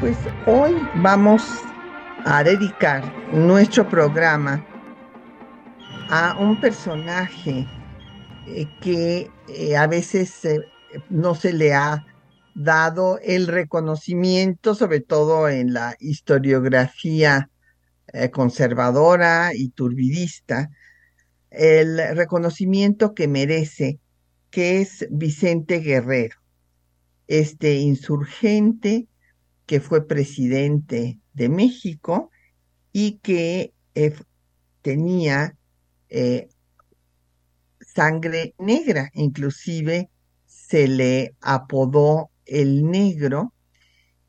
Pues hoy vamos a dedicar nuestro programa a un personaje eh, que eh, a veces eh, no se le ha dado el reconocimiento, sobre todo en la historiografía conservadora y turbidista, el reconocimiento que merece, que es Vicente Guerrero, este insurgente que fue presidente de México y que eh, tenía eh, sangre negra, inclusive se le apodó el negro.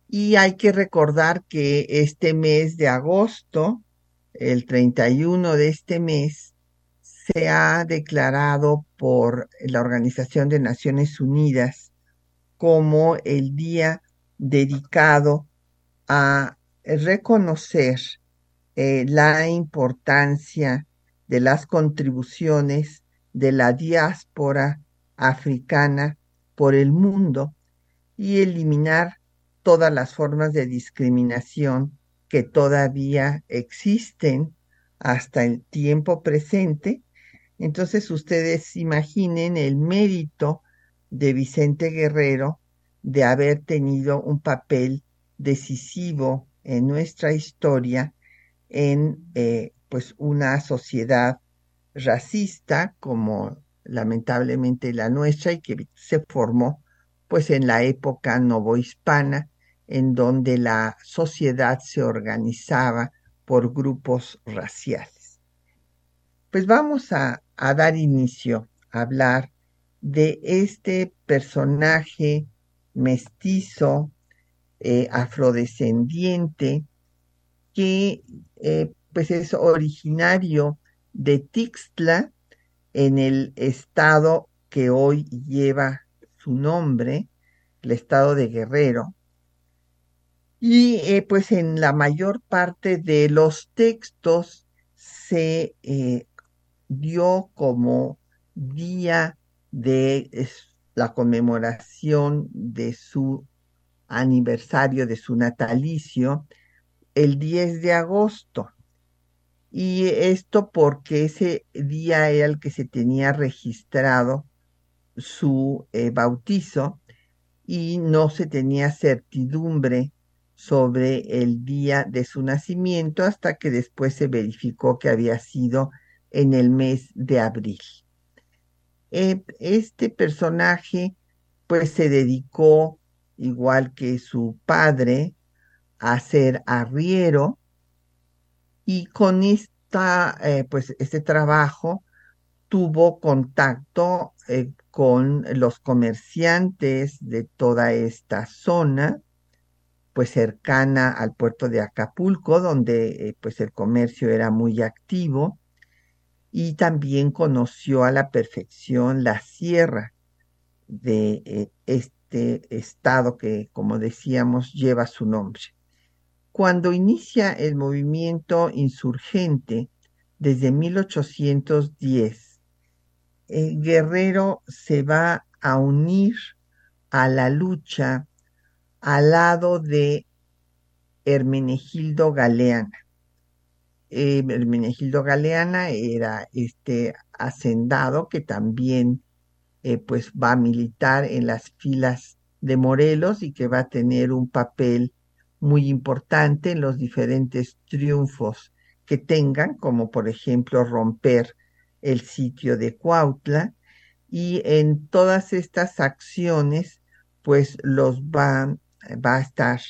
Y hay que recordar que este mes de agosto, el 31 de este mes, se ha declarado por la Organización de Naciones Unidas como el Día dedicado a reconocer eh, la importancia de las contribuciones de la diáspora africana por el mundo y eliminar todas las formas de discriminación que todavía existen hasta el tiempo presente. Entonces ustedes imaginen el mérito de Vicente Guerrero de haber tenido un papel decisivo en nuestra historia en eh, pues una sociedad racista como lamentablemente la nuestra y que se formó pues en la época novohispana en donde la sociedad se organizaba por grupos raciales. Pues vamos a a dar inicio a hablar de este personaje mestizo, eh, afrodescendiente, que eh, pues es originario de Tixtla, en el estado que hoy lleva su nombre, el estado de Guerrero. Y eh, pues en la mayor parte de los textos se dio como día de la conmemoración de su aniversario, de su natalicio, el 10 de agosto. Y esto porque ese día era el que se tenía registrado su eh, bautizo y no se tenía certidumbre sobre el día de su nacimiento hasta que después se verificó que había sido en el mes de abril. Eh, este personaje pues se dedicó, igual que su padre, a ser arriero y con esta, eh, pues este trabajo tuvo contacto eh, con los comerciantes de toda esta zona, pues cercana al puerto de Acapulco, donde pues el comercio era muy activo y también conoció a la perfección la sierra de eh, este estado que, como decíamos, lleva su nombre. Cuando inicia el movimiento insurgente desde 1810, el guerrero se va a unir a la lucha al lado de Hermenegildo Galeana eh, Hermenegildo Galeana era este hacendado que también eh, pues va a militar en las filas de Morelos y que va a tener un papel muy importante en los diferentes triunfos que tengan, como por ejemplo romper el sitio de Cuautla, y en todas estas acciones, pues los va, va a estar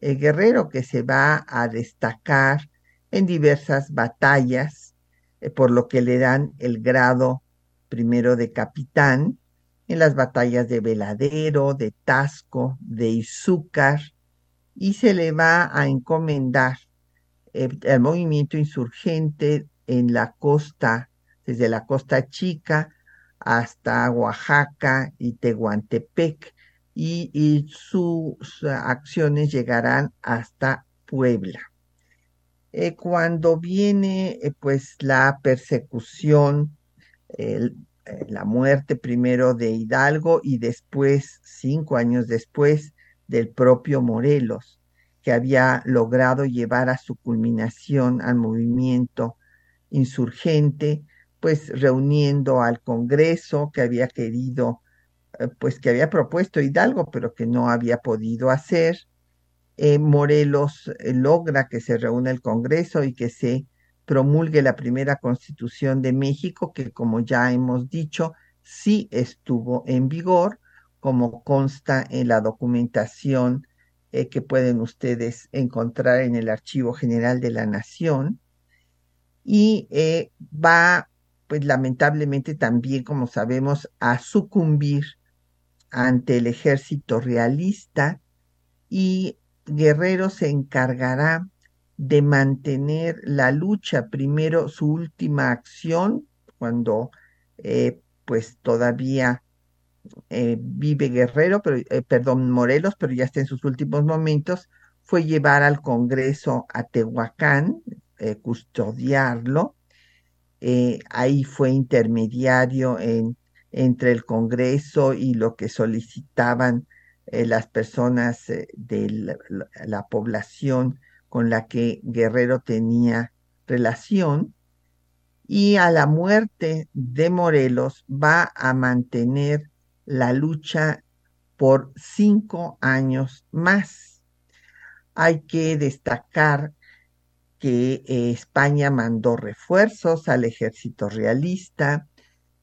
el guerrero que se va a destacar en diversas batallas, eh, por lo que le dan el grado primero de capitán, en las batallas de Veladero, de Tasco, de Izúcar, y se le va a encomendar el, movimiento insurgente en la costa, desde la costa chica hasta Oaxaca y Tehuantepec, y, sus acciones llegarán hasta Puebla. Eh, cuando viene eh, pues la persecución, eh, la muerte primero de Hidalgo y después, cinco años después, del propio Morelos, que había logrado llevar a su culminación al movimiento insurgente, pues reuniendo al Congreso que había querido, pues que había propuesto Hidalgo, pero que no había podido hacer. Eh, Morelos eh, logra que se reúna el Congreso y que se promulgue la primera constitución de México, que como ya hemos dicho, sí estuvo en vigor, como consta en la documentación eh, que pueden ustedes encontrar en el Archivo General de la Nación. Y va, pues lamentablemente también, como sabemos, a sucumbir ante el ejército realista y Guerrero se encargará de mantener la lucha, primero su última acción, cuando eh, pues todavía eh, vive Guerrero, pero, eh, perdón, Morelos, pero ya está en sus últimos momentos, fue llevar al Congreso a Tehuacán, eh, custodiarlo. ahí fue intermediario en, entre el Congreso y lo que solicitaban las personas de la, la población con la que Guerrero tenía relación. Y a la muerte de Morelos va a mantener la lucha por cinco años más. Hay que destacar que eh, España mandó refuerzos al ejército realista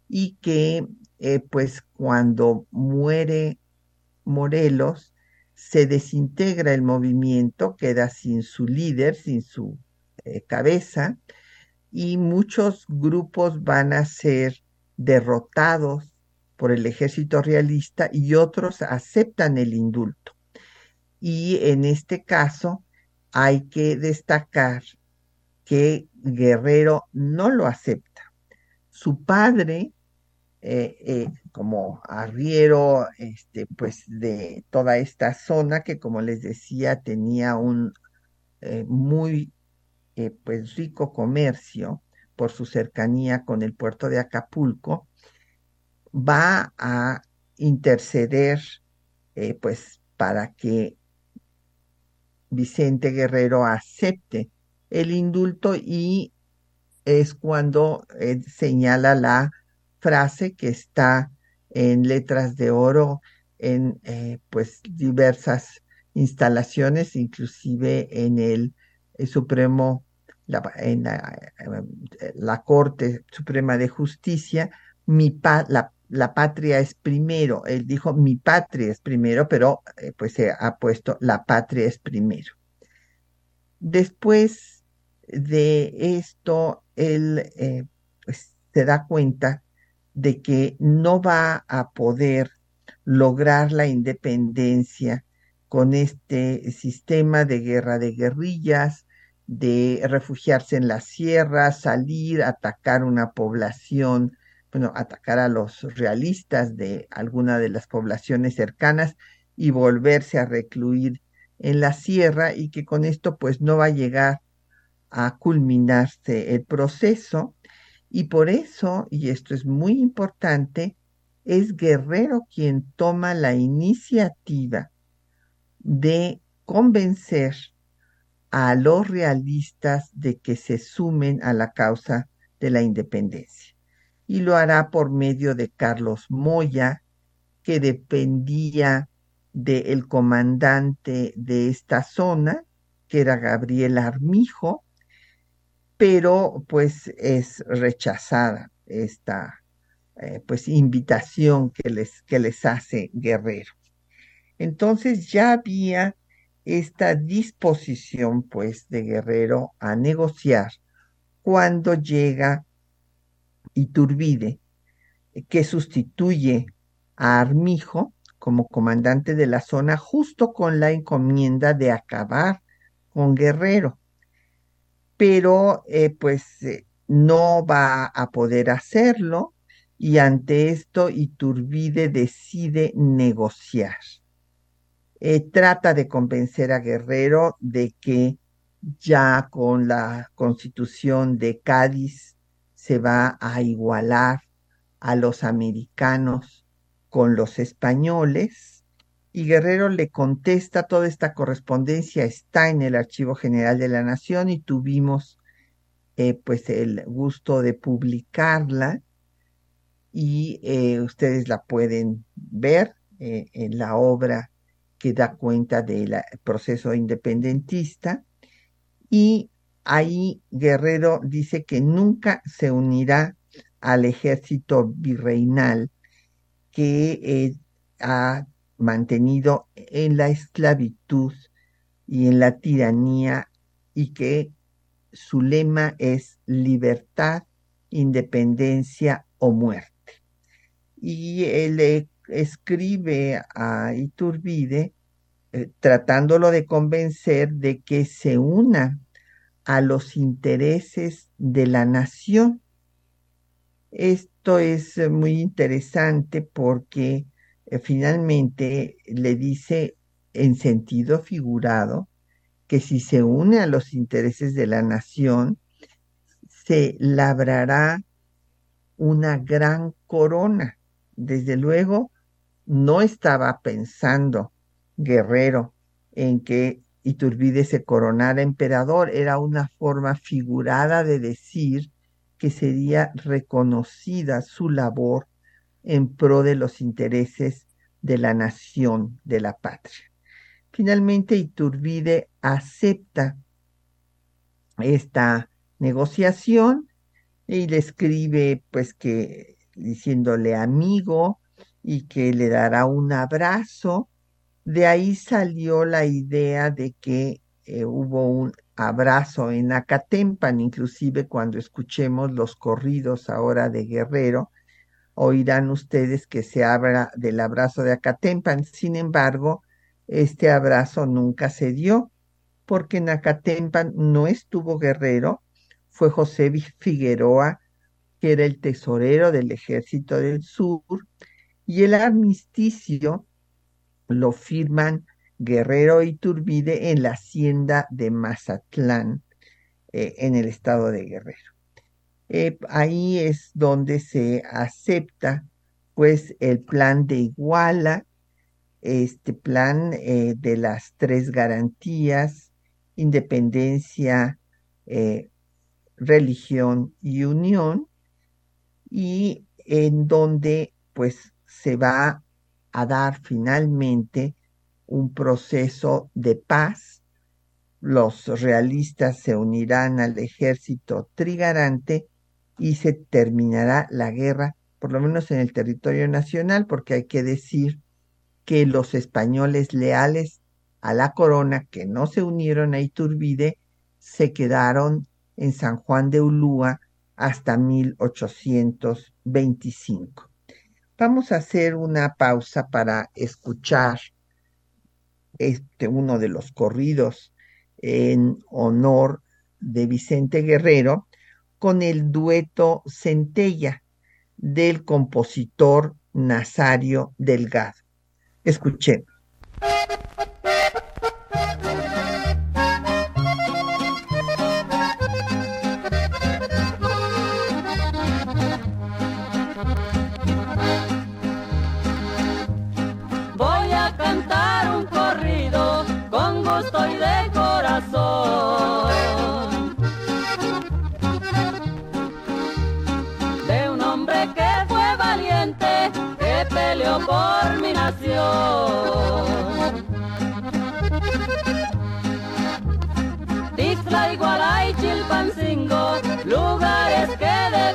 y que eh, pues cuando muere Morelos se desintegra el movimiento, queda sin su líder, sin su eh, cabeza y muchos grupos van a ser derrotados por el ejército realista y otros aceptan el indulto. Y en este caso hay que destacar que Guerrero no lo acepta. Su padre, eh, eh, como arriero este, pues de toda esta zona, que como les decía tenía un eh, muy pues rico comercio por su cercanía con el puerto de Acapulco, va a interceder pues para que Vicente Guerrero acepte el indulto y es cuando señala la frase que está en letras de oro en eh, pues diversas instalaciones, inclusive en el, Supremo, en la, Corte Suprema de Justicia, mi pa, la la patria es primero. Él dijo mi patria es primero, pero eh, pues se ha puesto la patria es primero. Después de esto, él eh, pues, se da cuenta de que no va a poder lograr la independencia con este sistema de guerra de guerrillas, de refugiarse en la sierra, salir, atacar una población bueno, atacar a los realistas de alguna de las poblaciones cercanas y volverse a recluir en la sierra y que con esto pues no va a llegar a culminarse el proceso y por eso, y esto es muy importante, es Guerrero quien toma la iniciativa de convencer a los realistas de que se sumen a la causa de la independencia. Y lo hará por medio de Carlos Moya, que dependía del comandante de esta zona, que era Gabriel Armijo, pero pues es rechazada esta eh, pues invitación que les, que les hace Guerrero. Entonces ya había esta disposición pues de Guerrero a negociar cuando llega Iturbide, que sustituye a Armijo como comandante de la zona justo con la encomienda de acabar con Guerrero. Pero eh, pues eh, no va a poder hacerlo y ante esto Iturbide decide negociar. trata de convencer a Guerrero de que ya con la constitución de Cádiz se va a igualar a los americanos con los españoles y Guerrero le contesta toda esta correspondencia está en el Archivo General de la Nación y tuvimos eh, pues el gusto de publicarla y eh, ustedes la pueden ver eh, en la obra que da cuenta del proceso independentista. Y ahí Guerrero dice que nunca se unirá al ejército virreinal que ha mantenido en la esclavitud y en la tiranía y que su lema es libertad, independencia o muerte. Y él escribe a Iturbide eh, tratándolo de convencer de que se una a los intereses de la nación. Esto es eh, muy interesante porque eh, finalmente le dice en sentido figurado que si se une a los intereses de la nación, se labrará una gran corona. Desde luego, no estaba pensando Guerrero en que Iturbide se coronara emperador. Era una forma figurada de decir que sería reconocida su labor en pro de los intereses de la nación, de la patria. Finalmente, Iturbide acepta esta negociación y le escribe pues que diciéndole amigo y que le dará un abrazo de ahí salió la idea de que eh, hubo un abrazo en Acatempan, inclusive cuando escuchemos los corridos ahora de Guerrero, oirán ustedes que se habla del abrazo de Acatempan. Sin embargo, este abrazo nunca se dio, porque en Acatempan no estuvo Guerrero, fue José Figueroa, que era el tesorero del ejército del sur, y el armisticio lo firman Guerrero y Turbide en la hacienda de Mazatlán, eh, en el estado de Guerrero. Eh, ahí es donde se acepta pues el plan de Iguala, este plan eh, de las tres garantías, independencia, religión y unión, y en donde pues se va a dar finalmente un proceso de paz. Los realistas se unirán al ejército trigarante y se terminará la guerra, por lo menos en el territorio nacional, porque hay que decir que los españoles leales a la corona, que no se unieron a Iturbide, se quedaron en San Juan de Ulúa hasta 1825. Vamos a hacer una pausa para escuchar este, uno de los corridos en honor de Vicente Guerrero con el dueto Centella del compositor Nazario Delgado. Escuchemos.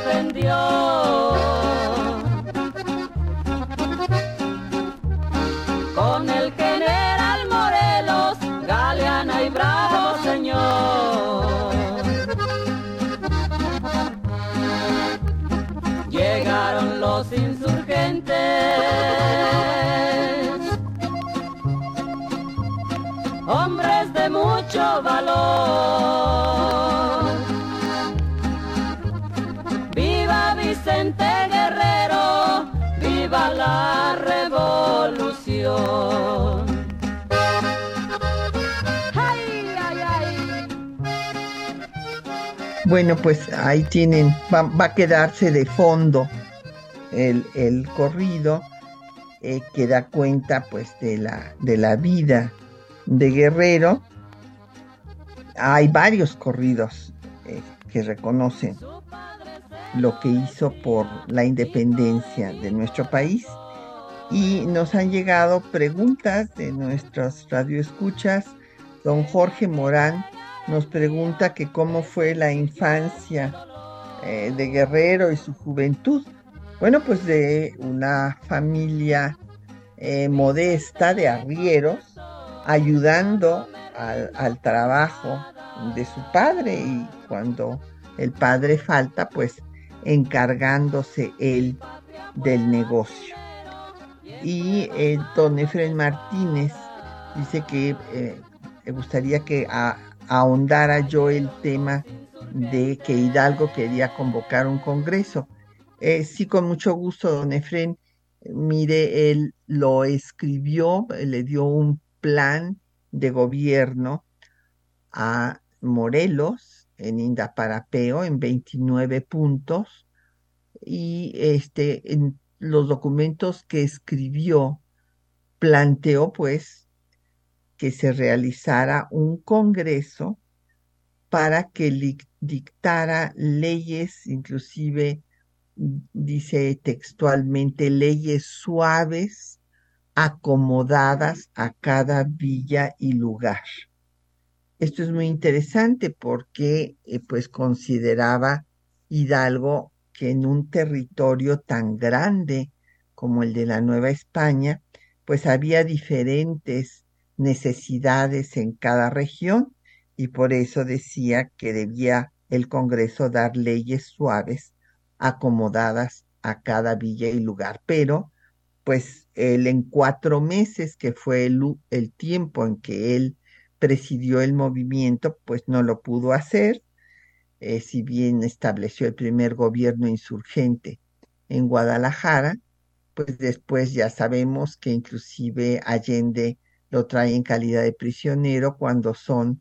sorprendió. Con el general Morelos, Galeana y Bravo, señor. Llegaron los insurgentes, hombres de mucho valor. Bueno, pues ahí tienen, va, a quedarse de fondo el, el corrido eh, que da cuenta pues de la, de la vida de Guerrero. Hay varios corridos eh, que reconocen lo que hizo por la independencia de nuestro país y nos han llegado preguntas de nuestras radioescuchas. Don Jorge Morán nos pregunta que cómo fue la infancia eh, de Guerrero y su juventud. Bueno, pues de una familia eh, modesta de arrieros, ayudando al, trabajo de su padre y cuando el padre falta, pues encargándose él del negocio. Y eh, don Efren Martínez dice que le gustaría que a- ahondara yo el tema de que Hidalgo quería convocar un congreso. Eh, sí, con mucho gusto, don Efren. Mire, él lo escribió, le dio un plan de gobierno a Morelos en Indaparapeo en 29 puntos y este en los documentos que escribió planteó pues que se realizara un congreso para que dictara leyes, inclusive dice textualmente leyes suaves acomodadas a cada villa y lugar. Esto es muy interesante porque eh, pues consideraba Hidalgo que en un territorio tan grande como el de la Nueva España, pues había diferentes necesidades en cada región y por eso decía que debía el Congreso dar leyes suaves acomodadas a cada villa y lugar. Pero, pues él en cuatro meses, que fue el, tiempo en que él presidió el movimiento, pues no lo pudo hacer, eh, si bien estableció el primer gobierno insurgente en Guadalajara, pues después ya sabemos que inclusive Allende lo trae en calidad de prisionero cuando son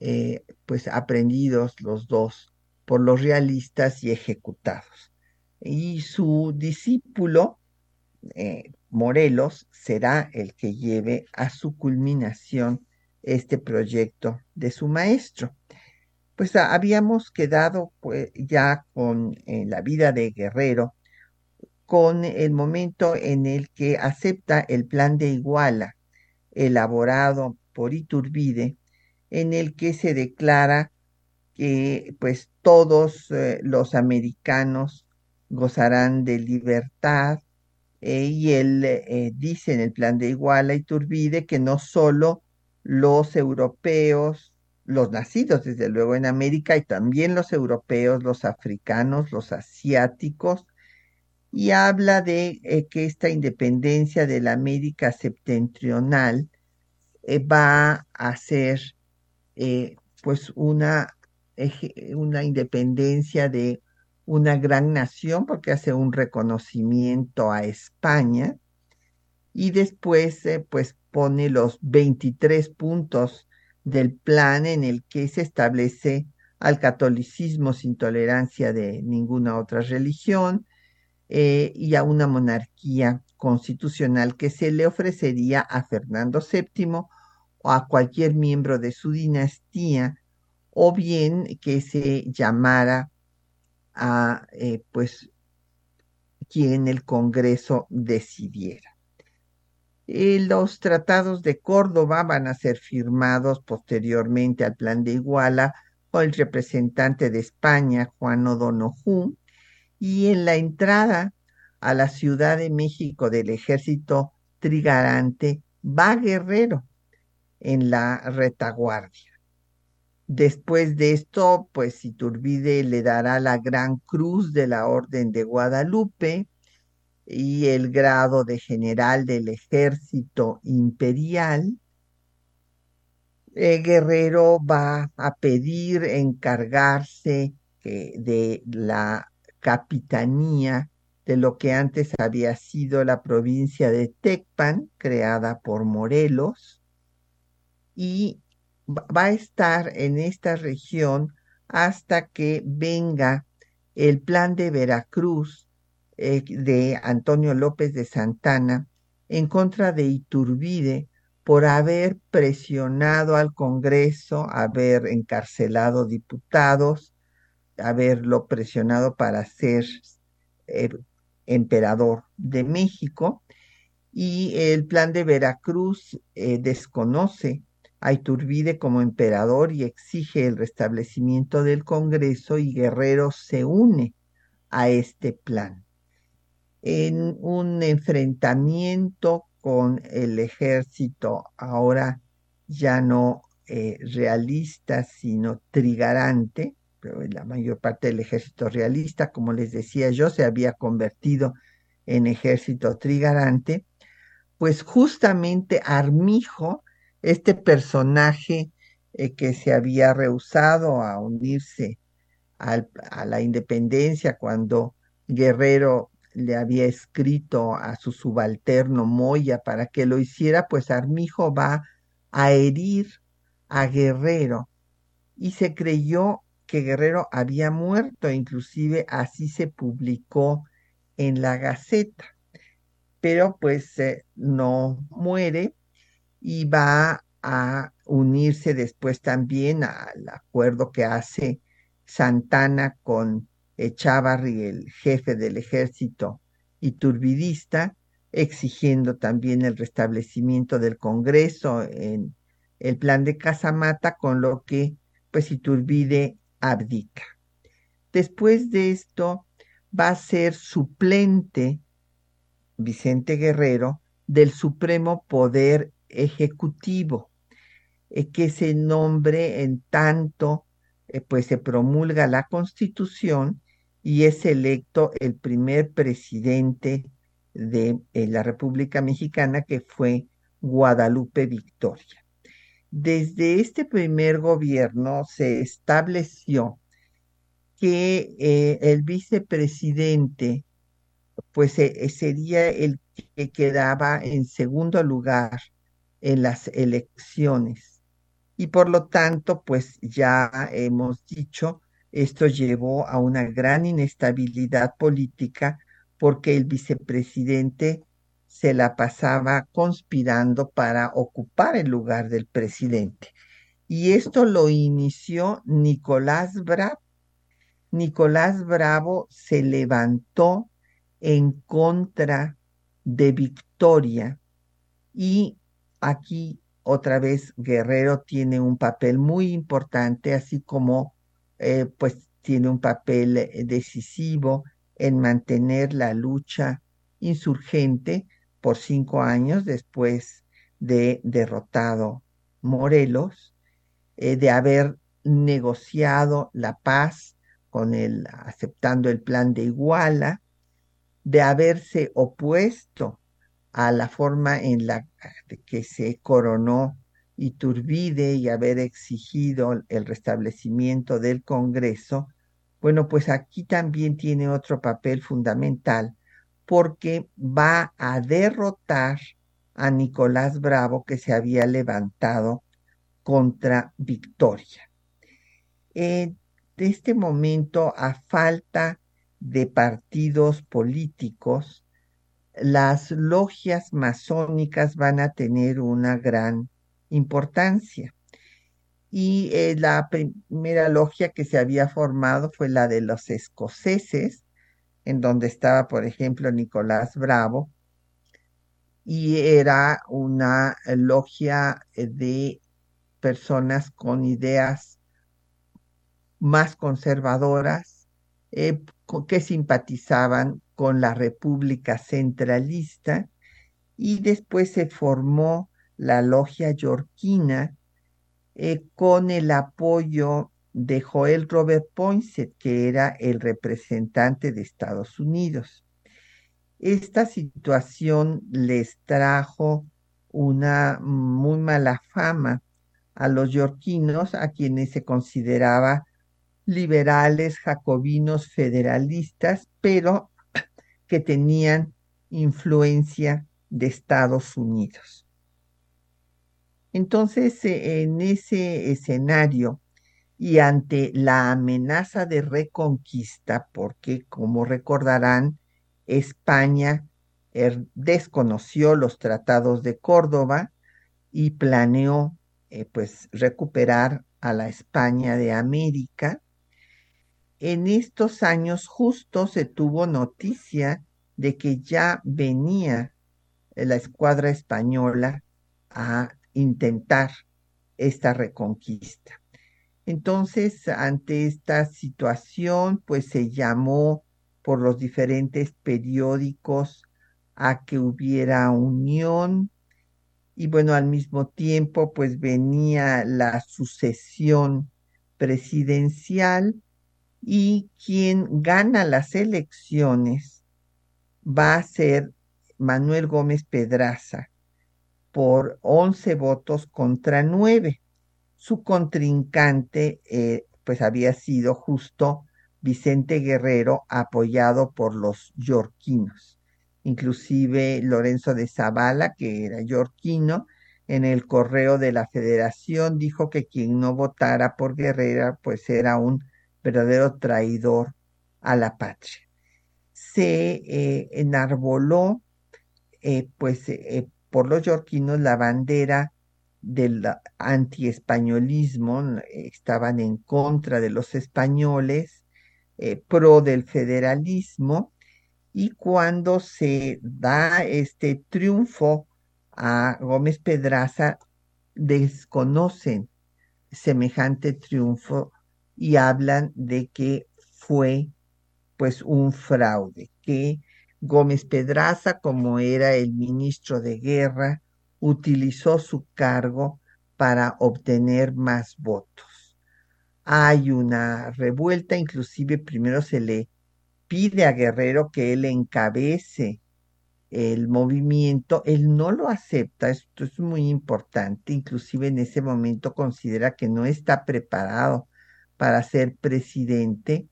eh, pues aprendidos los dos por los realistas y ejecutados. Y su discípulo, eh, Morelos, será el que lleve a su culminación este proyecto de su maestro. Pues ah, habíamos quedado pues, ya con eh, la vida de Guerrero, con el momento en el que acepta el plan de Iguala, elaborado por Iturbide, en el que se declara que pues todos eh, los americanos gozarán de libertad eh, y él eh, dice en el plan de Iguala Iturbide que no solo los europeos, los nacidos desde luego en América y también los europeos, los africanos, los asiáticos, y habla de eh, que esta independencia de la América septentrional eh, va a ser eh, pues una, una independencia de una gran nación porque hace un reconocimiento a España y después pues pone los 23 puntos del plan en el que se establece al catolicismo sin tolerancia de ninguna otra religión eh, y a una monarquía constitucional que se le ofrecería a Fernando VII o a cualquier miembro de su dinastía, o bien que se llamara a eh, pues quien el Congreso decidiera. Eh, los tratados de Córdoba van a ser firmados posteriormente al Plan de Iguala por el representante de España, Juan O'Donoghue, y en la entrada a la Ciudad de México del ejército trigarante va Guerrero en la retaguardia. Después de esto, pues Iturbide le dará la Gran Cruz de la Orden de Guadalupe y el grado de general del ejército imperial. eh, Guerrero va a pedir encargarse eh, de la capitanía de lo que antes había sido la provincia de Tecpan, creada por Morelos, y va a estar en esta región hasta que venga el plan de Veracruz eh, de Antonio López de Santana en contra de Iturbide por haber presionado al Congreso, haber encarcelado diputados, haberlo presionado para ser emperador de México y el plan de Veracruz eh, desconoce a Iturbide como emperador y exige el restablecimiento del Congreso y Guerrero se une a este plan. En un enfrentamiento con el ejército ahora ya no eh, realista, sino trigarante, la mayor parte del ejército realista, como les decía yo, se había convertido en ejército trigarante, pues justamente Armijo, este personaje eh, que se había rehusado a unirse a la independencia cuando Guerrero le había escrito a su subalterno Moya para que lo hiciera, pues Armijo va a herir a Guerrero. Y se creyó que Guerrero había muerto, inclusive así se publicó en la Gaceta, pero pues eh, no muere y va a unirse después también al acuerdo que hace Santana con Echavarri, el jefe del ejército iturbidista, exigiendo también el restablecimiento del Congreso en el plan de Casamata, con lo que pues Iturbide abdica. Después de esto va a ser suplente Vicente Guerrero del Supremo Poder Ejecutivo, eh, que se nombre en tanto eh, pues se promulga la Constitución y es electo el primer presidente de la República Mexicana que fue Guadalupe Victoria. Desde este primer gobierno se estableció que eh, el vicepresidente pues eh, eh, sería el que quedaba en segundo lugar en las elecciones. Y por lo tanto, pues ya hemos dicho, esto llevó a una gran inestabilidad política porque el vicepresidente se la pasaba conspirando para ocupar el lugar del presidente. Y esto lo inició Nicolás Bravo. Nicolás Bravo se levantó en contra de Victoria y aquí otra vez Guerrero tiene un papel muy importante, así como eh, pues tiene un papel eh, decisivo en mantener la lucha insurgente por cinco años después de derrotado Morelos, eh, de haber negociado la paz con el, aceptando el plan de Iguala, de haberse opuesto a la forma en la que se coronó Iturbide y haber exigido el restablecimiento del Congreso, bueno, pues aquí también tiene otro papel fundamental porque va a derrotar a Nicolás Bravo que se había levantado contra Victoria. En este momento, a falta de partidos políticos, las logias masónicas van a tener una gran importancia. Y eh, la primera logia que se había formado fue la de los escoceses, en donde estaba, por ejemplo, Nicolás Bravo, y era una logia eh, de personas con ideas más conservadoras eh, que simpatizaban con la República Centralista y después se formó la logia yorquina eh, con el apoyo de Joel Robert Poinsett, que era el representante de Estados Unidos. Esta situación les trajo una muy mala fama a los yorquinos, a quienes se consideraba liberales, jacobinos, federalistas, pero que tenían influencia de Estados Unidos. Entonces, eh, en ese escenario y ante la amenaza de reconquista, porque como recordarán, España er, desconoció los tratados de Córdoba y planeó eh, pues recuperar a la España de América. En estos años justo se tuvo noticia de que ya venía la escuadra española a intentar esta reconquista. Entonces, ante esta situación, pues se llamó por los diferentes periódicos a que hubiera unión y bueno, al mismo tiempo, pues venía la sucesión presidencial y quien gana las elecciones va a ser Manuel Gómez Pedraza por 11 votos contra 9. Su contrincante eh, pues había sido justo Vicente Guerrero apoyado por los yorquinos. Inclusive Lorenzo de Zavala, que era yorquino, en el correo de la federación dijo que quien no votara por Guerrero pues era un verdadero traidor a la patria se eh, enarboló eh, pues por los yorquinos la bandera del antiespañolismo, estaban en contra de los españoles, pro del federalismo, y cuando se da este triunfo a Gómez Pedraza, desconocen semejante triunfo y hablan de que fue pues un fraude, que Gómez Pedraza, como era el ministro de guerra, utilizó su cargo para obtener más votos. Hay una revuelta, inclusive primero se le pide a Guerrero que él encabece el movimiento, él no lo acepta, esto es muy importante, inclusive en ese momento considera que no está preparado para ser presidente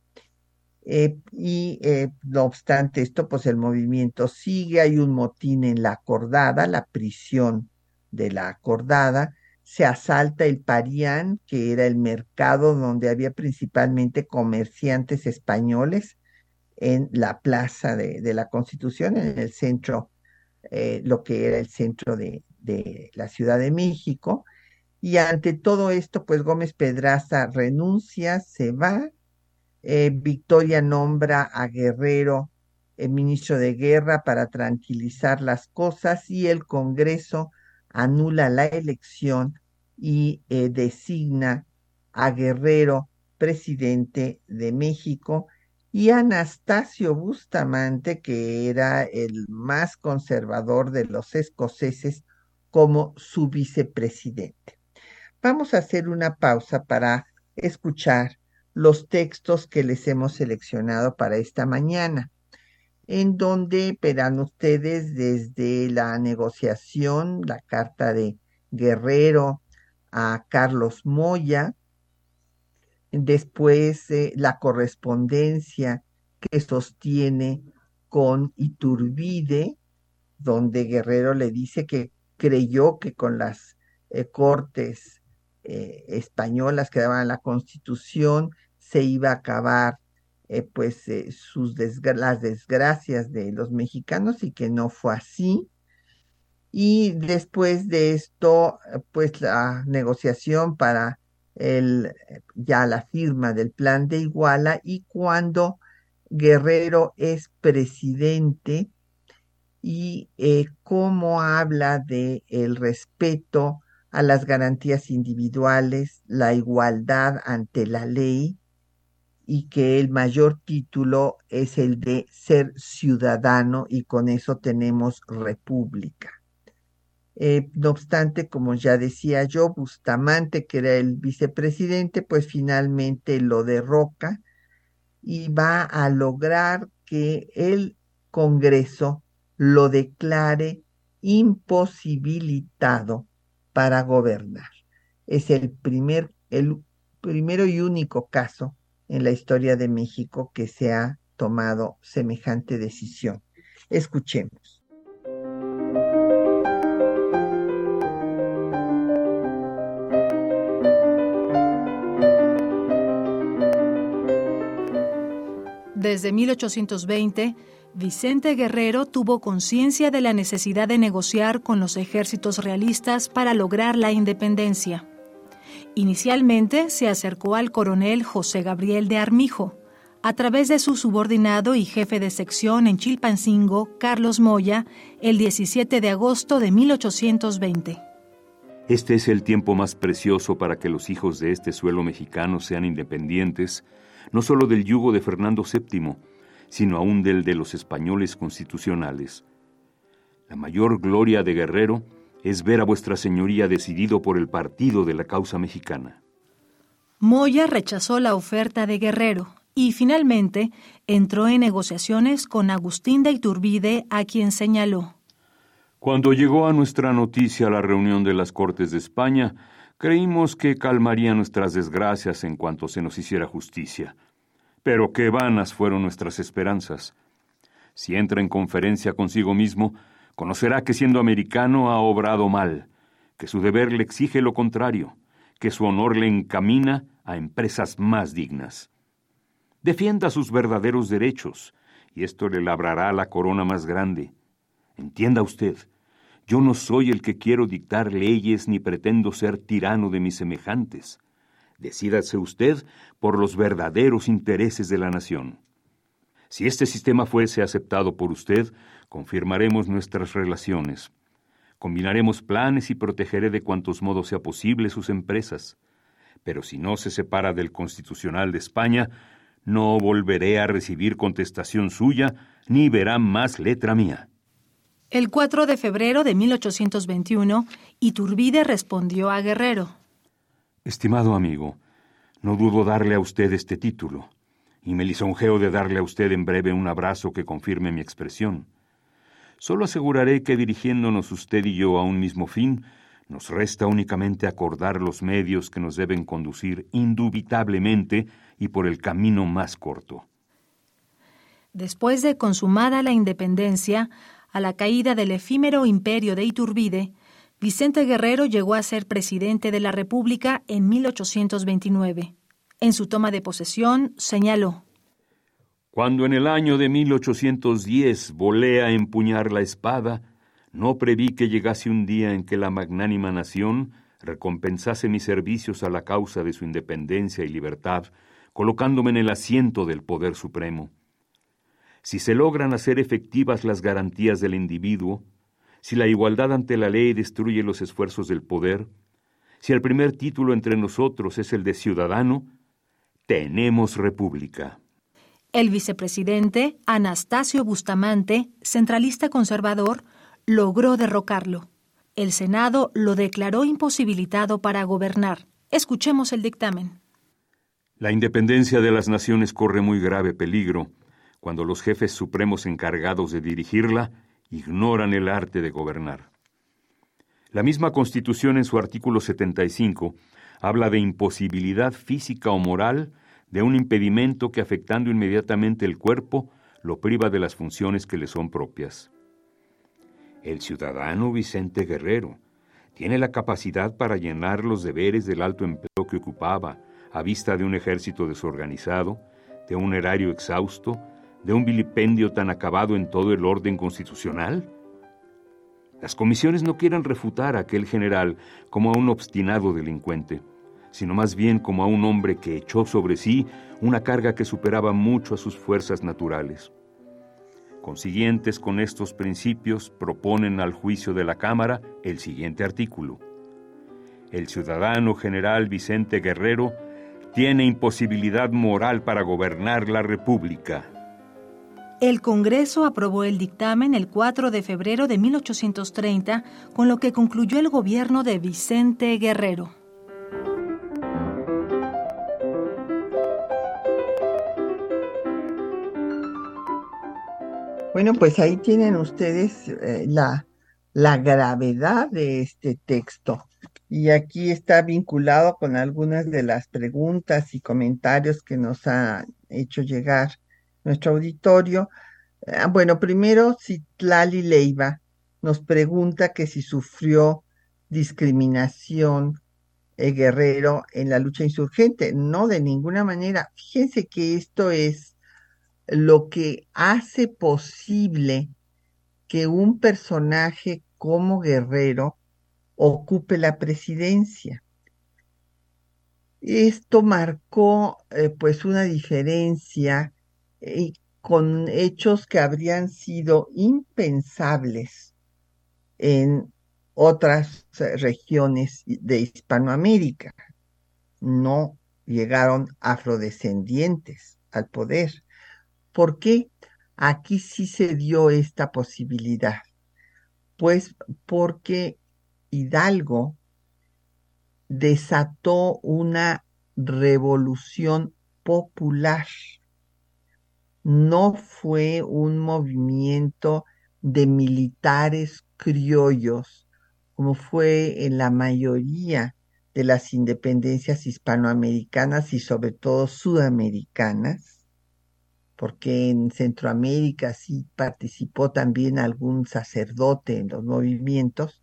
eh, y eh, no obstante esto, pues el movimiento sigue, hay un motín en la acordada, la prisión de la acordada, se asalta el Parián, que era el mercado donde había principalmente comerciantes españoles, en la plaza de, la Constitución, en el centro, eh, lo que era el centro de, de la Ciudad de México. Y ante todo esto, pues Gómez Pedraza renuncia, se va, eh, Victoria nombra a Guerrero el ministro de Guerra para tranquilizar las cosas y el Congreso anula la elección y eh, designa a Guerrero presidente de México y Anastasio Bustamante, que era el más conservador de los escoceses, como su vicepresidente. Vamos a hacer una pausa para escuchar los textos que les hemos seleccionado para esta mañana, en donde verán ustedes desde la negociación, la carta de Guerrero a Carlos Moya, después eh, la correspondencia que sostiene con Iturbide, donde Guerrero le dice que creyó que con las eh, cortes eh, españolas que daban la constitución se iba a acabar eh, pues eh, sus las desgracias de los mexicanos y que no fue así. Y después de esto, pues la negociación para el, ya la firma del plan de Iguala y cuando Guerrero es presidente y eh, cómo habla de el respeto a las garantías individuales, la igualdad ante la ley y que el mayor título es el de ser ciudadano y con eso tenemos república. Eh, no obstante, como ya decía yo, Bustamante, que era el vicepresidente, pues finalmente lo derroca y va a lograr que el Congreso lo declare imposibilitado para gobernar. es el primer, el primero y único caso en la historia de México que se ha tomado semejante decisión. Escuchemos. Desde 1820, Vicente Guerrero tuvo conciencia de la necesidad de negociar con los ejércitos realistas para lograr la independencia. Inicialmente se acercó al coronel José Gabriel de Armijo, a través de su subordinado y jefe de sección en Chilpancingo, Carlos Moya, el 17 de agosto de 1820. Este es el tiempo más precioso para que los hijos de este suelo mexicano sean independientes no solo del yugo de Fernando VII, sino aún del de los españoles constitucionales. La mayor gloria de Guerrero es ver a vuestra señoría decidido por el partido de la causa mexicana. Moya rechazó la oferta de Guerrero y finalmente entró en negociaciones con Agustín de Iturbide, a quien señaló. Cuando llegó a nuestra noticia la reunión de las Cortes de España, Creímos que calmaría nuestras desgracias en cuanto se nos hiciera justicia. Pero qué vanas fueron nuestras esperanzas. Si entra en conferencia consigo mismo, conocerá que siendo americano ha obrado mal, que su deber le exige lo contrario, que su honor le encamina a empresas más dignas. Defienda sus verdaderos derechos, y esto le labrará la corona más grande. Entienda usted, yo no soy el que quiero dictar leyes ni pretendo ser tirano de mis semejantes. Decídase usted por los verdaderos intereses de la nación. Si este sistema fuese aceptado por usted, confirmaremos nuestras relaciones. Combinaremos planes y protegeré de cuantos modos sea posible sus empresas. Pero si no se separa del Constitucional de España, no volveré a recibir contestación suya, ni verá más letra mía. El 4 de febrero de 1821, Iturbide respondió a Guerrero. Estimado amigo, no dudo darle a usted este título, y me lisonjeo de darle a usted en breve un abrazo que confirme mi expresión. Solo aseguraré que dirigiéndonos usted y yo a un mismo fin, nos resta únicamente acordar los medios que nos deben conducir indubitablemente y por el camino más corto. Después de consumada la independencia, a la caída del efímero imperio de Iturbide, Vicente Guerrero llegó a ser presidente de la República en 1829. En su toma de posesión señaló, Cuando en el año de 1810 volé a empuñar la espada, no preví que llegase un día en que la magnánima nación recompensase mis servicios a la causa de su independencia y libertad, colocándome en el asiento del poder supremo si se logran hacer efectivas las garantías del individuo, si la igualdad ante la ley destruye los esfuerzos del poder, si el primer título entre nosotros es el de ciudadano, tenemos república. El vicepresidente Anastasio Bustamante, centralista conservador, logró derrocarlo. El Senado lo declaró imposibilitado para gobernar. Escuchemos el dictamen. La independencia de las naciones corre muy grave peligro cuando los jefes supremos encargados de dirigirla ignoran el arte de gobernar. La misma Constitución en su artículo 75 habla de imposibilidad física o moral de un impedimento que afectando inmediatamente el cuerpo lo priva de las funciones que le son propias. El ciudadano Vicente Guerrero tiene la capacidad para llenar los deberes del alto empleo que ocupaba a vista de un ejército desorganizado, de un erario exhausto de un vilipendio tan acabado en todo el orden constitucional? Las comisiones no quieren refutar a aquel general como a un obstinado delincuente, sino más bien como a un hombre que echó sobre sí una carga que superaba mucho a sus fuerzas naturales. Consiguientes con estos principios, proponen al juicio de la Cámara el siguiente artículo. El ciudadano general Vicente Guerrero tiene imposibilidad moral para gobernar la República. El Congreso aprobó el dictamen el 4 de febrero de 1830, con lo que concluyó el gobierno de Vicente Guerrero. Bueno, pues ahí tienen ustedes eh, la, la gravedad de este texto. y aquí está vinculado con algunas de las preguntas y comentarios que nos ha hecho llegar nuestro auditorio. Ah, bueno, primero, Citlali Leiva nos pregunta que si sufrió discriminación eh, Guerrero en la lucha insurgente. No, de ninguna manera. Fíjense que esto es lo que hace posible que un personaje como Guerrero ocupe la presidencia. Esto marcó eh, pues una diferencia eh, con hechos que habrían sido impensables en otras eh, regiones de Hispanoamérica. No llegaron afrodescendientes al poder. ¿Por qué? Aquí sí se dio esta posibilidad. Pues porque Hidalgo desató una revolución popular. No fue un movimiento de militares criollos, como fue en la mayoría de las independencias hispanoamericanas y sobre todo sudamericanas, porque en Centroamérica sí participó también algún sacerdote en los movimientos,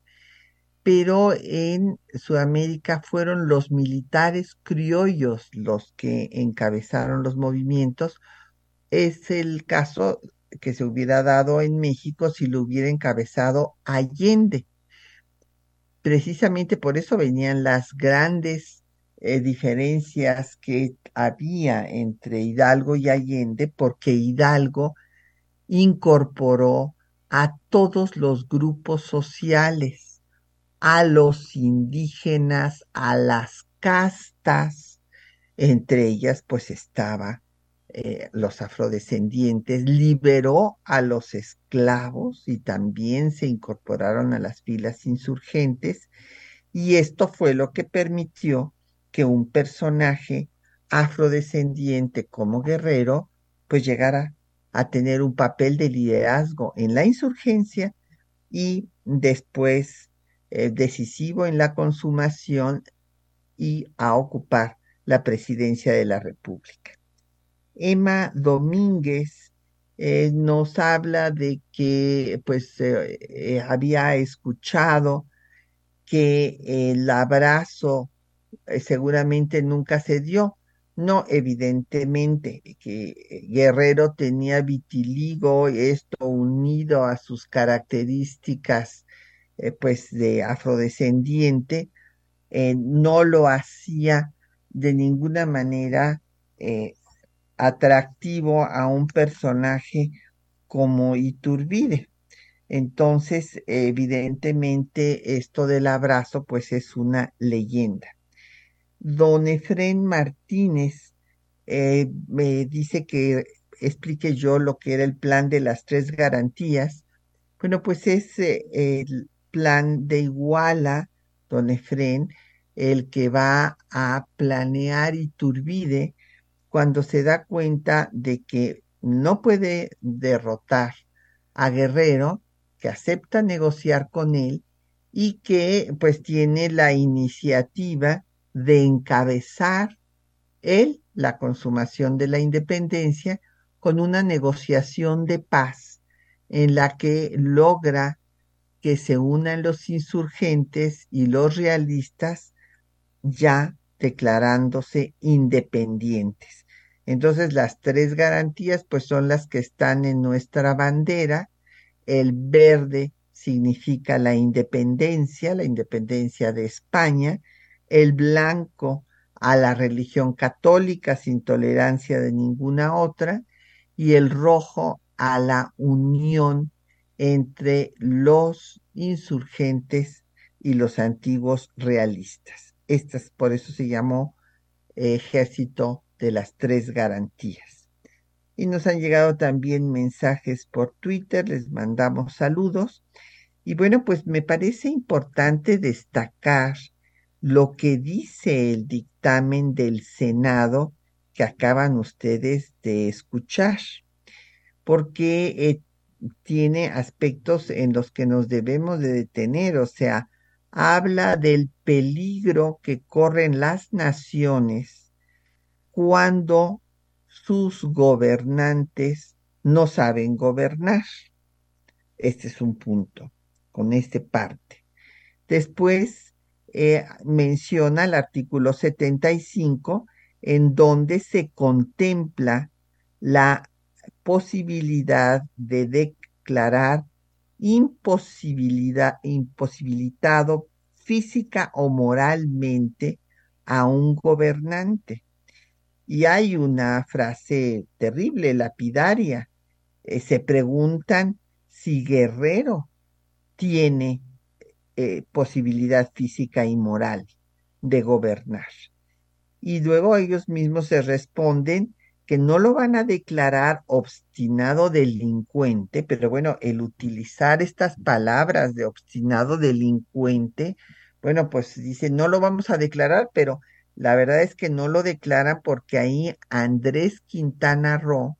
pero en Sudamérica fueron los militares criollos los que encabezaron los movimientos. Es el caso que se hubiera dado en México si lo hubiera encabezado Allende. Precisamente por eso venían las grandes eh, diferencias que había entre Hidalgo y Allende, porque Hidalgo incorporó a todos los grupos sociales a los indígenas, a las castas, entre ellas pues estaba eh, los afrodescendientes, liberó a los esclavos y también se incorporaron a las filas insurgentes y esto fue lo que permitió que un personaje afrodescendiente como guerrero pues llegara a tener un papel de liderazgo en la insurgencia y después eh, decisivo en la consumación y a ocupar la presidencia de la República. Emma Domínguez eh, nos habla de que pues eh, había escuchado que el abrazo seguramente nunca se dio. No, evidentemente, que Guerrero tenía vitiligo, esto unido a sus características eh, pues de afrodescendiente, eh, no lo hacía de ninguna manera eh, atractivo a un personaje como Iturbide. Entonces, evidentemente, esto del abrazo, pues es una leyenda. Don Efren Martínez me dice que explique yo lo que era el plan de las tres garantías. Bueno, pues es el plan de Iguala, don Efren, el que va a planear Iturbide cuando se da cuenta de que no puede derrotar a Guerrero, que acepta negociar con él y que pues tiene la iniciativa de encabezar él la consumación de la independencia con una negociación de paz en la que logra que se unan los insurgentes y los realistas ya declarándose independientes. Entonces las tres garantías pues son las que están en nuestra bandera. El verde significa la independencia, la independencia de España. El blanco a la religión católica sin tolerancia de ninguna otra. Y el rojo a la unión entre los insurgentes y los antiguos realistas. Estas, por eso se llamó Ejército de las Tres Garantías. Y nos han llegado también mensajes por Twitter, les mandamos saludos. Y bueno, pues me parece importante destacar lo que dice el dictamen del Senado que acaban ustedes de escuchar, porque eh, tiene aspectos en los que nos debemos de detener, o sea, habla del peligro que corren las naciones cuando sus gobernantes no saben gobernar. Este es un punto, con este parte. Después eh, menciona el artículo 75, en donde se contempla la posibilidad de declarar imposibilidad, imposibilitado física o moralmente a un gobernante. Y hay una frase terrible, lapidaria. Eh, se preguntan si Guerrero tiene eh, posibilidad física y moral de gobernar. Y luego ellos mismos se responden que no lo van a declarar obstinado delincuente, pero bueno, el utilizar estas palabras de obstinado delincuente, bueno, pues dice, no lo vamos a declarar, pero la verdad es que no lo declaran porque ahí Andrés Quintana Roo,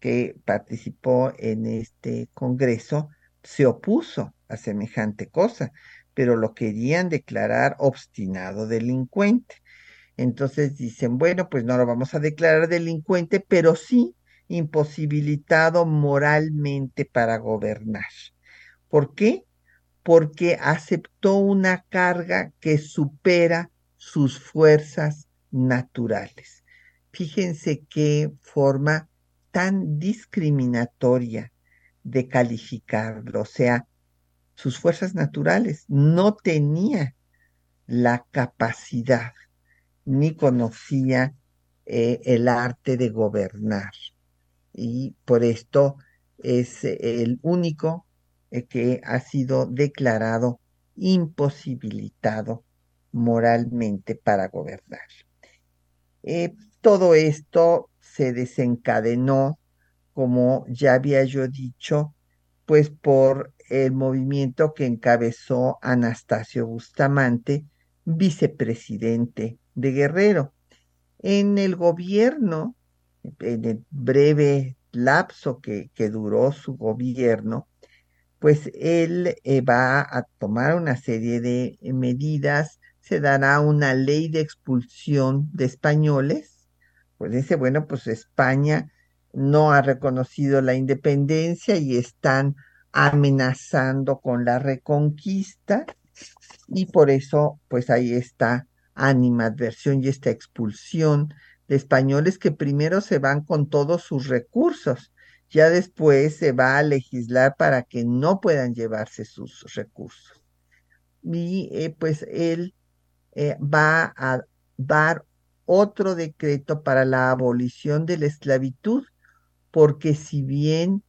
que participó en este Congreso, se opuso a semejante cosa, pero lo querían declarar obstinado delincuente. Entonces dicen, bueno, pues no lo vamos a declarar delincuente, pero sí imposibilitado moralmente para gobernar. ¿Por qué? Porque aceptó una carga que supera sus fuerzas naturales. Fíjense qué forma tan discriminatoria de calificarlo, o sea, sus fuerzas naturales no tenía la capacidad ni conocía eh, el arte de gobernar. Y por esto es el único eh, que ha sido declarado imposibilitado moralmente para gobernar. Eh, todo esto se desencadenó, como ya había yo dicho, pues por el movimiento que encabezó Anastasio Bustamante, vicepresidente de Guerrero. En el gobierno, en el breve lapso que, duró su gobierno, pues él eh, va a tomar una serie de medidas, se dará una ley de expulsión de españoles, pues dice, bueno, pues España no ha reconocido la independencia y están amenazando con la reconquista y por eso pues ahí está animadversión y esta expulsión de españoles que primero se van con todos sus recursos, ya después se va a legislar para que no puedan llevarse sus recursos. Y eh, pues él eh, va a dar otro decreto para la abolición de la esclavitud, porque si bien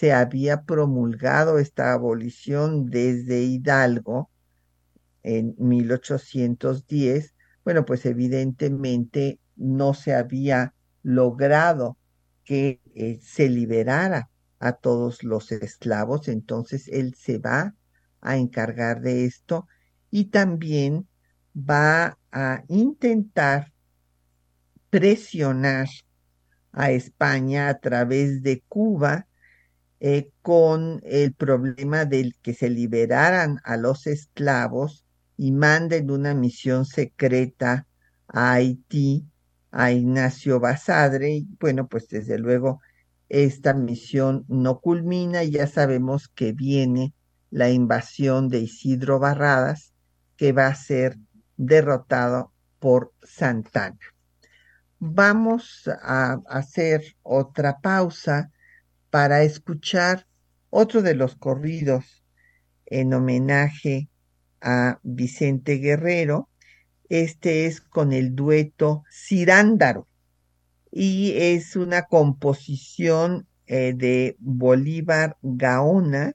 se había promulgado esta abolición desde Hidalgo, en 1810, bueno, pues evidentemente no se había logrado que eh, se liberara a todos los esclavos, entonces él se va a encargar de esto y también va a intentar presionar a España a través de Cuba eh, con el problema del que se liberaran a los esclavos y manden una misión secreta a Haití, a Ignacio Basadre. Y bueno, pues desde luego esta misión no culmina y ya sabemos que viene la invasión de Isidro Barradas, que va a ser derrotado por Santana. Vamos a hacer otra pausa para escuchar otro de los corridos en homenaje a Vicente Guerrero. Este es con el dueto Cirándaro y es una composición eh, de Bolívar Gaona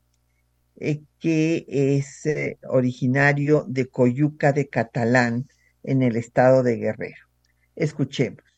eh, que es eh, originario de Coyuca de Catalán en el estado de Guerrero. Escuchemos.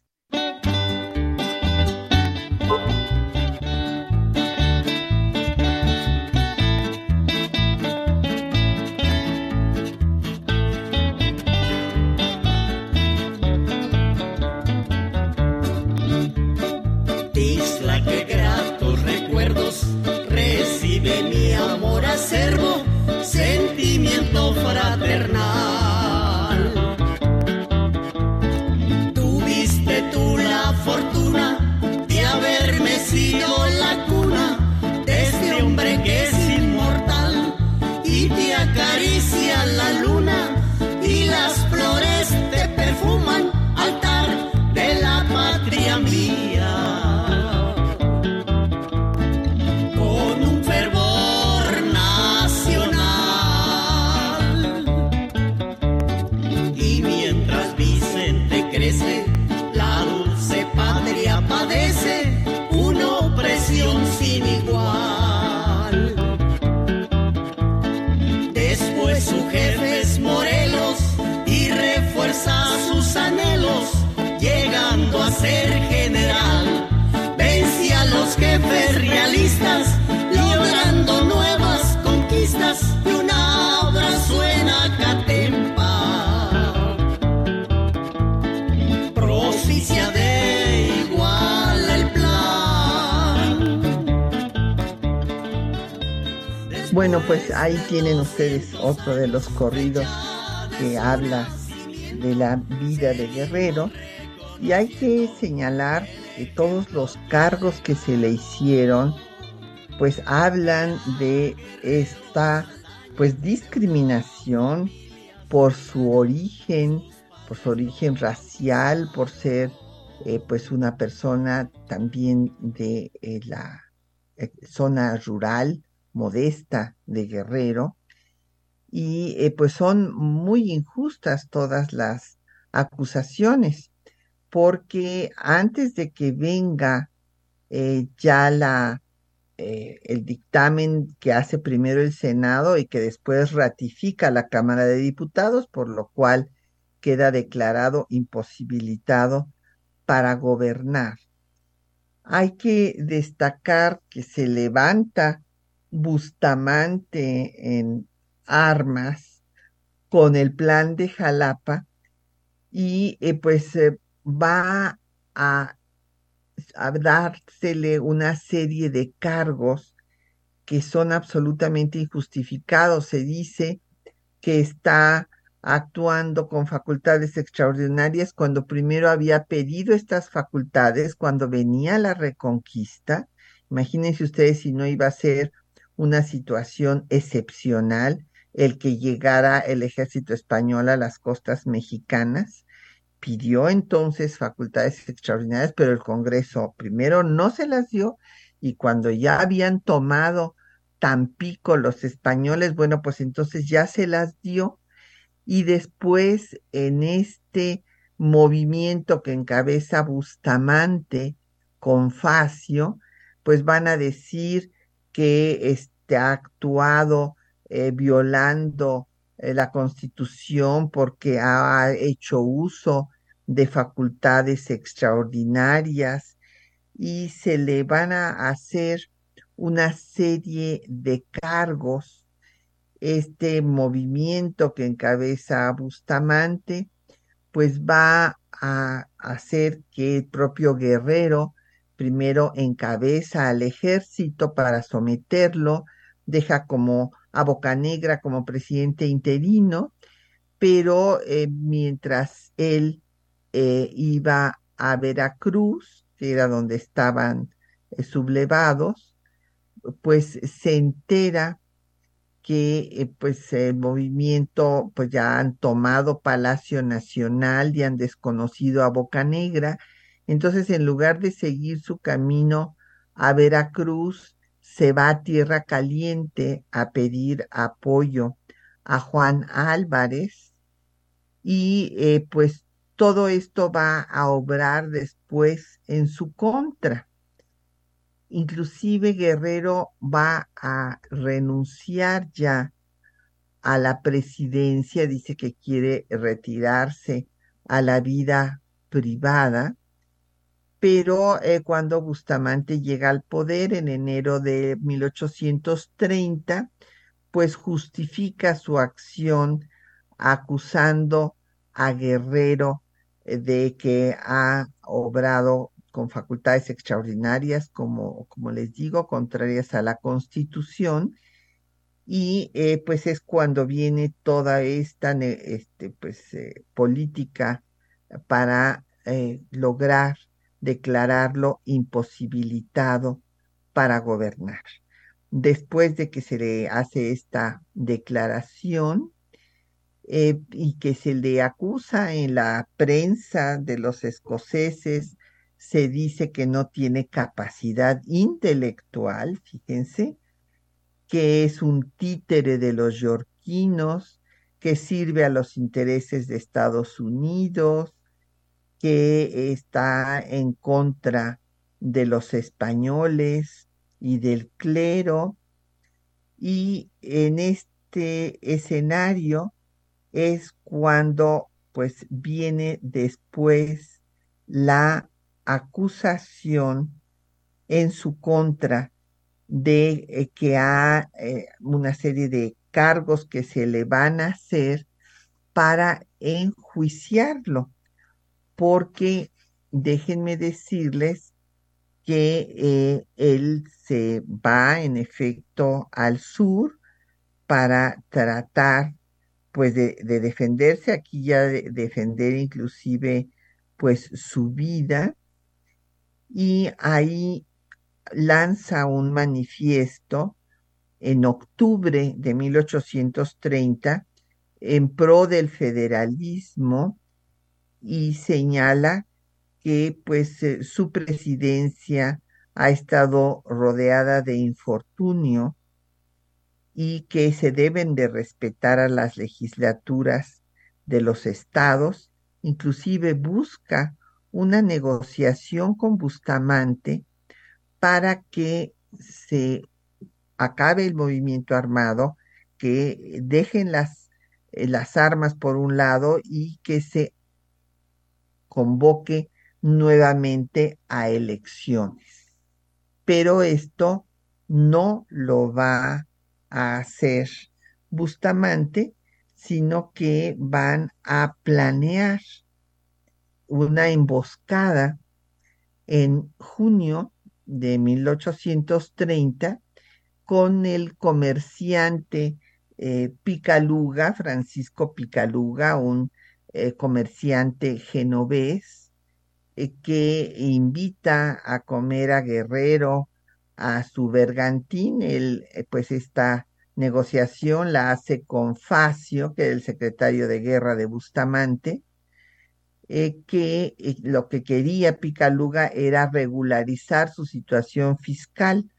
Bueno, pues ahí tienen ustedes otro de los corridos que habla de la vida de Guerrero. Y hay que señalar que todos los cargos que se le hicieron, pues hablan de esta pues discriminación por su origen, por su origen racial, por ser eh, pues una persona también de eh, la eh, zona rural modesta de Guerrero y eh, pues son muy injustas todas las acusaciones porque antes de que venga eh, ya la eh, el dictamen que hace primero el Senado y que después ratifica la Cámara de Diputados, por lo cual queda declarado imposibilitado para gobernar. Hay que destacar que se levanta Bustamante en armas con el plan de Jalapa y eh, pues eh, va a, a dársele una serie de cargos que son absolutamente injustificados. Se dice que está actuando con facultades extraordinarias cuando primero había pedido estas facultades, cuando venía la reconquista. Imagínense ustedes si no iba a ser una situación excepcional el que llegara el ejército español a las costas mexicanas. Pidió entonces facultades extraordinarias, pero el Congreso primero no se las dio y cuando ya habían tomado Tampico los españoles, bueno, pues entonces ya se las dio y después en este movimiento que encabeza Bustamante con Facio, pues van a decir que este, ha actuado eh, violando eh, la constitución porque ha hecho uso de facultades extraordinarias y se le van a hacer una serie de cargos. Este movimiento que encabeza Bustamante, pues va a hacer que el propio Guerrero primero encabeza al ejército para someterlo, deja como a Bocanegra como presidente interino, pero eh, mientras él eh, iba a Veracruz, que era donde estaban eh, sublevados, pues se entera que pues el movimiento pues ya han tomado Palacio Nacional y han desconocido a Bocanegra entonces, en lugar de seguir su camino a Veracruz, se va a Tierra Caliente a pedir apoyo a Juan Álvarez y eh, pues todo esto va a obrar después en su contra. Inclusive Guerrero va a renunciar ya a la presidencia, dice que quiere retirarse a la vida privada pero eh, cuando Bustamante llega al poder en enero de 1830, pues justifica su acción acusando a Guerrero eh, de que ha obrado con facultades extraordinarias, como, como les digo, contrarias a la Constitución, y eh, pues es cuando viene toda esta este, pues, política para lograr declararlo imposibilitado para gobernar. Después de que se le hace esta declaración eh, y que se le acusa en la prensa de los escoceses se dice que no tiene capacidad intelectual, fíjense, que es un títere de los yorquinos, que sirve a los intereses de Estados Unidos, que está en contra de los españoles y del clero. Y en este escenario es cuando pues viene después la acusación en su contra de eh, que hay eh, una serie de cargos que se le van a hacer para enjuiciarlo, porque déjenme decirles que eh, él se va en efecto al sur para tratar pues de, defenderse, aquí ya de defender inclusive pues su vida. Y ahí lanza un manifiesto en octubre de 1830 en pro del federalismo y señala que pues eh, su presidencia ha estado rodeada de infortunio y que se deben de respetar a las legislaturas de los estados, inclusive busca una negociación con Bustamante para que se acabe el movimiento armado, que dejen las, eh, las armas por un lado y que se convoque nuevamente a elecciones. Pero esto no lo va a hacer Bustamante, sino que van a planear una emboscada en junio de 1830 con el comerciante eh, Picaluga, Francisco Picaluga, un eh, comerciante genovés, eh, que invita a comer a Guerrero a su bergantín. Él, pues esta negociación la hace con Facio, que es el secretario de guerra de Bustamante, eh, que eh, lo que quería Picaluga era regularizar su situación fiscal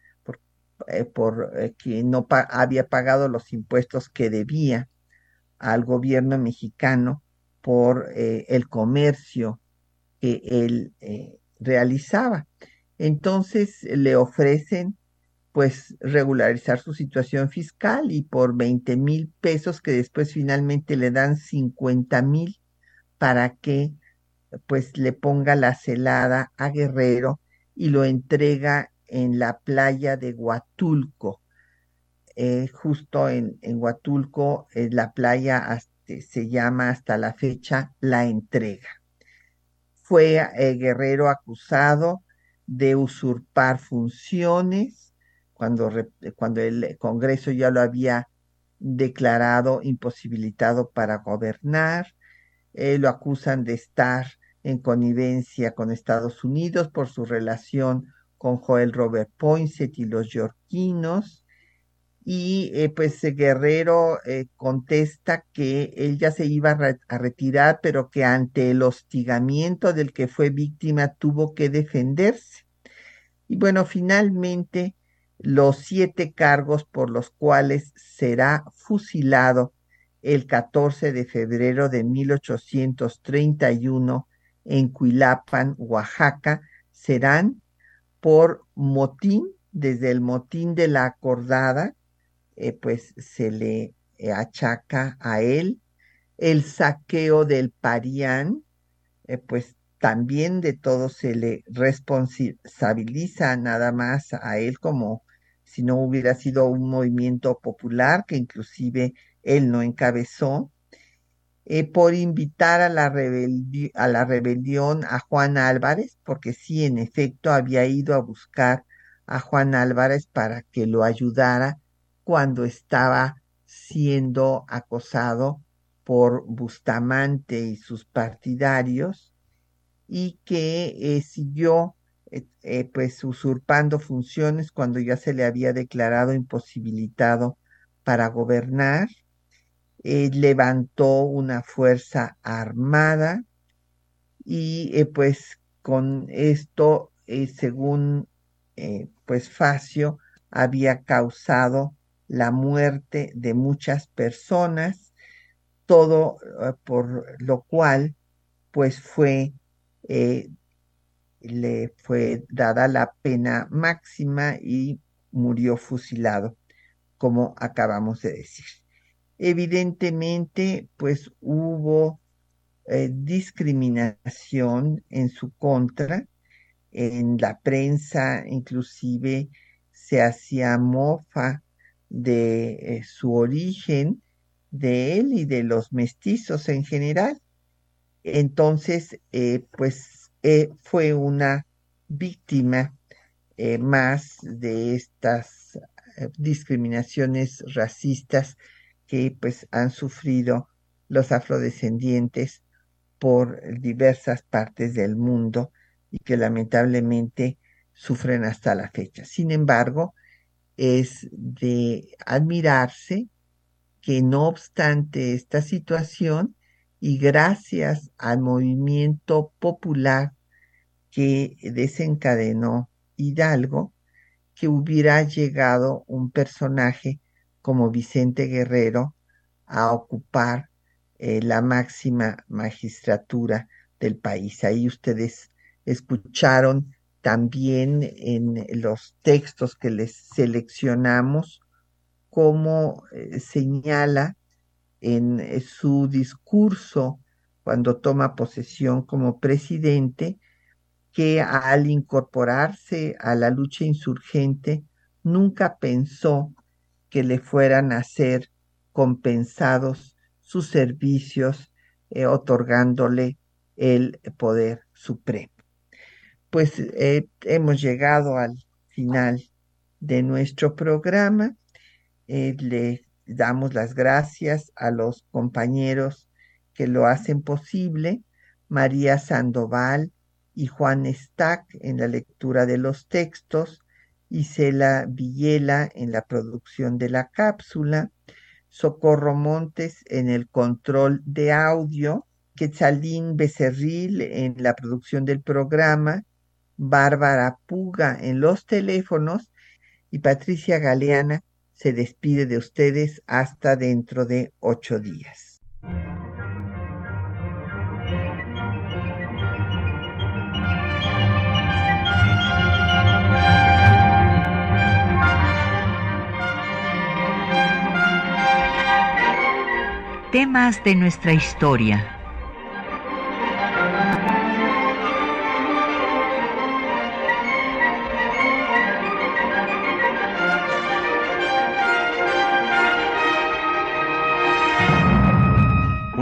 por, eh, que no había pagado los impuestos que debía al gobierno mexicano por el comercio que él realizaba. Entonces le ofrecen pues regularizar su situación fiscal y por 20 mil pesos que después finalmente le dan 50 mil para que pues le ponga la celada a Guerrero y lo entrega en la playa de Huatulco. Eh, justo en, en Huatulco, eh, la playa se llama hasta la fecha La Entrega. Fue eh, Guerrero acusado de usurpar funciones cuando, cuando el Congreso ya lo había declarado imposibilitado para gobernar eh, lo acusan de estar en connivencia con Estados Unidos por su relación con Joel Robert Poinsett y los yorquinos. Y eh, pues Guerrero eh, contesta que él ya se iba a, retirar, pero que ante el hostigamiento del que fue víctima tuvo que defenderse. Y bueno, finalmente los siete cargos por los cuales será fusilado el 14 de febrero de 1831 en Cuilapan, Oaxaca, serán por motín, desde el motín de la acordada, eh, pues se le eh, achaca a él, el saqueo del Parián, eh, pues también de todo se le responsabiliza nada más a él como si no hubiera sido un movimiento popular que inclusive él no encabezó, por invitar a la, a la rebelión a Juan Álvarez, porque sí, en efecto, había ido a buscar a Juan Álvarez para que lo ayudara cuando estaba siendo acosado por Bustamante y sus partidarios y que eh, siguió eh, pues usurpando funciones cuando ya se le había declarado imposibilitado para gobernar eh, levantó una fuerza armada y eh, pues con esto, eh, según eh, pues Facio, había causado la muerte de muchas personas, todo eh, por lo cual pues fue le fue dada la pena máxima y murió fusilado, como acabamos de decir. Evidentemente, pues hubo eh, discriminación en su contra, en la prensa inclusive se hacía mofa de eh, su origen, de él y de los mestizos en general. Entonces, eh, pues fue una víctima más de estas discriminaciones racistas que pues han sufrido los afrodescendientes por diversas partes del mundo y que lamentablemente sufren hasta la fecha. Sin embargo, es de admirarse que no obstante esta situación y gracias al movimiento popular que desencadenó Hidalgo, que hubiera llegado un personaje como Vicente Guerrero a ocupar eh, la máxima magistratura del país. Ahí ustedes escucharon también en los textos que les seleccionamos cómo eh, señala en eh, su discurso cuando toma posesión como presidente que al incorporarse a la lucha insurgente nunca pensó que le fueran a ser compensados sus servicios, eh, otorgándole el poder supremo. Pues eh, hemos llegado al final de nuestro programa. Eh, le damos las gracias a los compañeros que lo hacen posible, María Sandoval y Juan Stack en la lectura de los textos, Isela Villela en la producción de la cápsula, Socorro Montes en el control de audio, Quetzalín Becerril en la producción del programa, Bárbara Puga en los teléfonos y Patricia Galeana se despide de ustedes hasta dentro de ocho días. Temas de nuestra historia.